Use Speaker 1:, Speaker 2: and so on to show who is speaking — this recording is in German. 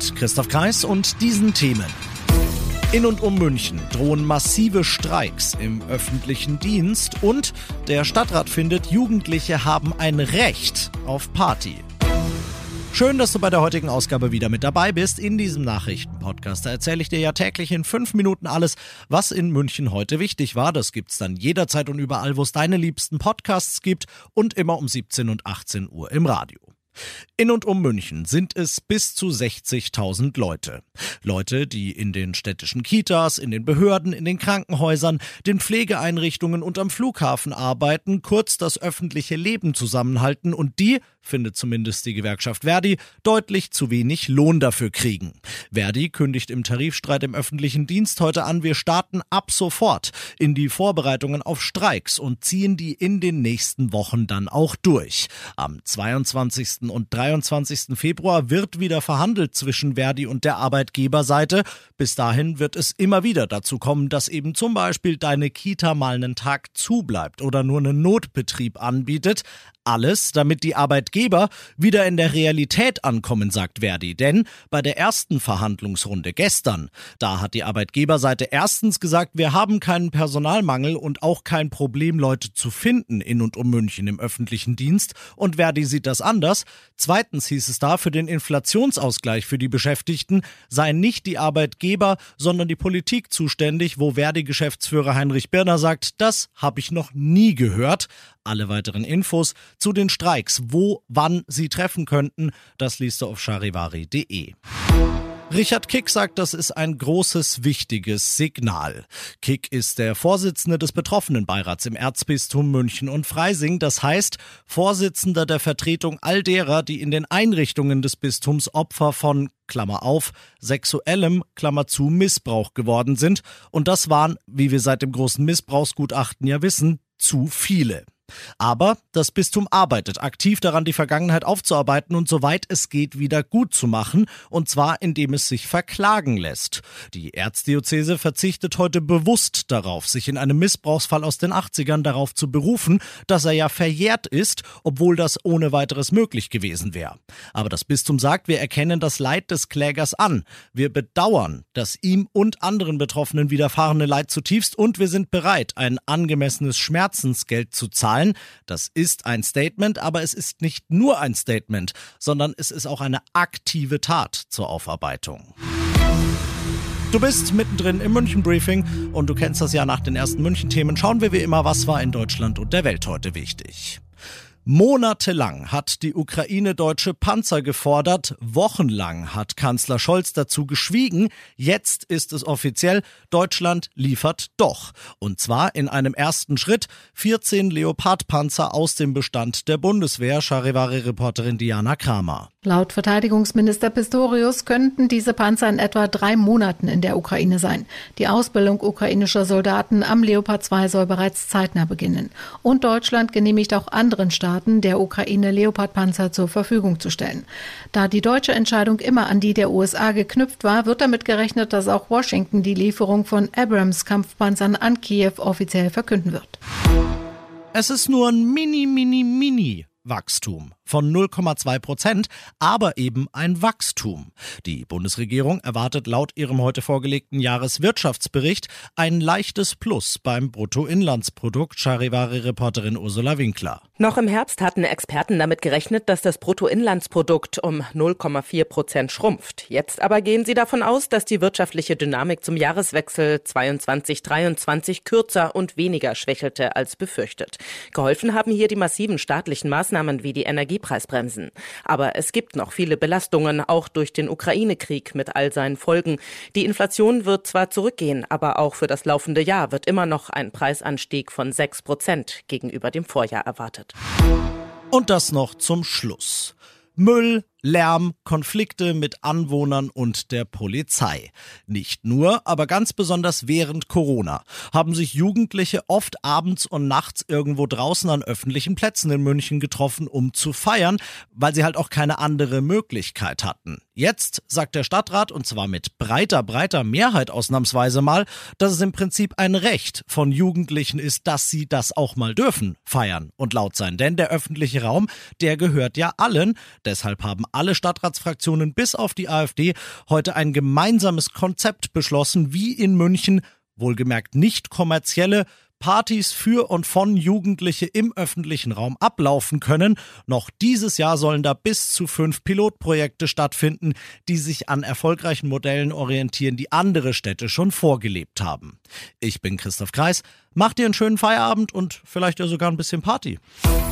Speaker 1: Mit Christoph Kreis und diesen Themen. In und um München drohen massive Streiks im öffentlichen Dienst und der Stadtrat findet, Jugendliche haben ein Recht auf Party. Schön, dass du bei der heutigen Ausgabe wieder mit dabei bist in diesem Nachrichtenpodcast. Da erzähle ich dir ja täglich in fünf Minuten alles, was in München heute wichtig war. Das gibt's dann jederzeit und überall, wo es deine liebsten Podcasts gibt und immer um 17 und 18 Uhr im Radio. In und um München sind es bis zu 60.000 Leute. Leute, die in den städtischen Kitas, in den Behörden, in den Krankenhäusern, den Pflegeeinrichtungen und am Flughafen arbeiten, kurz das öffentliche Leben zusammenhalten und die, findet zumindest die Gewerkschaft Verdi, deutlich zu wenig Lohn dafür kriegen. Verdi kündigt im Tarifstreit im öffentlichen Dienst heute an, wir starten ab sofort in die Vorbereitungen auf Streiks und ziehen die in den nächsten Wochen dann auch durch. Am 22. und 23. Februar wird wieder verhandelt zwischen Verdi und der Arbeitgeberseite. Bis dahin wird es immer wieder dazu kommen, dass eben zum Beispiel deine Kita mal einen Tag zubleibt oder nur einen Notbetrieb anbietet. Alles, damit die Arbeitgeber wieder in der Realität ankommen, sagt Verdi. Denn bei der ersten Verhandlungsrunde gestern, da hat die Arbeitgeberseite erstens gesagt, wir haben keinen Personalmangel und auch kein Problem, Leute zu finden in und um München im öffentlichen Dienst. Und Verdi sieht das anders. Zweitens hieß es da, für den Inflationsausgleich für die Beschäftigten seien nicht die Arbeitgeber, sondern die Politik zuständig, wo Verdi-Geschäftsführer Heinrich Birner sagt, das habe ich noch nie gehört. Alle weiteren Infos zu den Streiks, wo, wann sie treffen könnten, das liest du auf charivari.de. Richard Kick sagt, das ist ein großes, wichtiges Signal. Kick ist der Vorsitzende des betroffenen Beirats im Erzbistum München und Freising, das heißt Vorsitzender der Vertretung all derer, die in den Einrichtungen des Bistums Opfer von Klammer auf, sexuellem, Klammer zu, Missbrauch geworden sind. Und das waren, wie wir seit dem großen Missbrauchsgutachten ja wissen, zu viele. Aber das Bistum arbeitet aktiv daran, die Vergangenheit aufzuarbeiten und soweit es geht wieder gut zu machen, und zwar indem es sich verklagen lässt. Die Erzdiözese verzichtet heute bewusst darauf, sich in einem Missbrauchsfall aus den 80ern darauf zu berufen, dass er ja verjährt ist, obwohl das ohne weiteres möglich gewesen wäre. Aber das Bistum sagt, wir erkennen das Leid des Klägers an. Wir bedauern das ihm und anderen Betroffenen widerfahrene Leid zutiefst und wir sind bereit, ein angemessenes Schmerzensgeld zu zahlen, zahlen. Das ist ein Statement, aber es ist nicht nur ein Statement, sondern es ist auch eine aktive Tat zur Aufarbeitung. Du bist mittendrin im München Briefing und du kennst das ja nach den ersten München Themen. Schauen wir wie immer, was war in Deutschland und der Welt heute wichtig. Monatelang hat die Ukraine deutsche Panzer gefordert, wochenlang hat Kanzler Scholz dazu geschwiegen, jetzt ist es offiziell, Deutschland liefert doch. Und zwar in einem ersten Schritt 14 Leopardpanzer aus dem Bestand der Bundeswehr, Charivari-Reporterin Diana Kramer.
Speaker 2: Laut Verteidigungsminister Pistorius könnten diese Panzer in etwa drei Monaten in der Ukraine sein. Die Ausbildung ukrainischer Soldaten am Leopard 2 soll bereits zeitnah beginnen. Und Deutschland genehmigt auch anderen Staaten, Staaten der Ukraine Leopardpanzer zur Verfügung zu stellen. Da die deutsche Entscheidung immer an die der USA geknüpft war, wird damit gerechnet, dass auch Washington die Lieferung von Abrams-Kampfpanzern an Kiew offiziell verkünden wird.
Speaker 1: Es ist nur ein mini, mini, mini Wachstum von 0,2 Prozent, aber eben ein Wachstum. Die Bundesregierung erwartet laut ihrem heute vorgelegten Jahreswirtschaftsbericht ein leichtes Plus beim Bruttoinlandsprodukt, Charivari-Reporterin Ursula Winkler.
Speaker 3: Noch im Herbst hatten Experten damit gerechnet, dass das Bruttoinlandsprodukt um 0,4 Prozent schrumpft. Jetzt aber gehen sie davon aus, dass die wirtschaftliche Dynamik zum Jahreswechsel 22-23 kürzer und weniger schwächelte als befürchtet. Geholfen haben hier die massiven staatlichen Maßnahmen wie die Energie Energiepreisbremsen. Aber es gibt noch viele Belastungen, auch durch den Ukraine-Krieg mit all seinen Folgen. Die Inflation wird zwar zurückgehen, aber auch für das laufende Jahr wird immer noch ein Preisanstieg von 6 Prozent gegenüber dem Vorjahr erwartet.
Speaker 1: Und das noch zum Schluss. Müll Lärm, Konflikte mit Anwohnern und der Polizei. Nicht nur, aber ganz besonders während Corona haben sich Jugendliche oft abends und nachts irgendwo draußen an öffentlichen Plätzen in München getroffen, um zu feiern, weil sie halt auch keine andere Möglichkeit hatten. Jetzt sagt der Stadtrat, und zwar mit breiter, breiter Mehrheit ausnahmsweise mal, dass es im Prinzip ein Recht von Jugendlichen ist, dass sie das auch mal dürfen, feiern und laut sein. Denn der öffentliche Raum, der gehört ja allen. Deshalb haben alle Stadtratsfraktionen bis auf die AfD heute ein gemeinsames Konzept beschlossen, wie in München wohlgemerkt nicht kommerzielle Partys für und von Jugendliche im öffentlichen Raum ablaufen können. Noch dieses Jahr sollen da bis zu fünf Pilotprojekte stattfinden, die sich an erfolgreichen Modellen orientieren, die andere Städte schon vorgelebt haben. Ich bin Christoph Kreis. Macht dir einen schönen Feierabend und vielleicht ja sogar ein bisschen Party.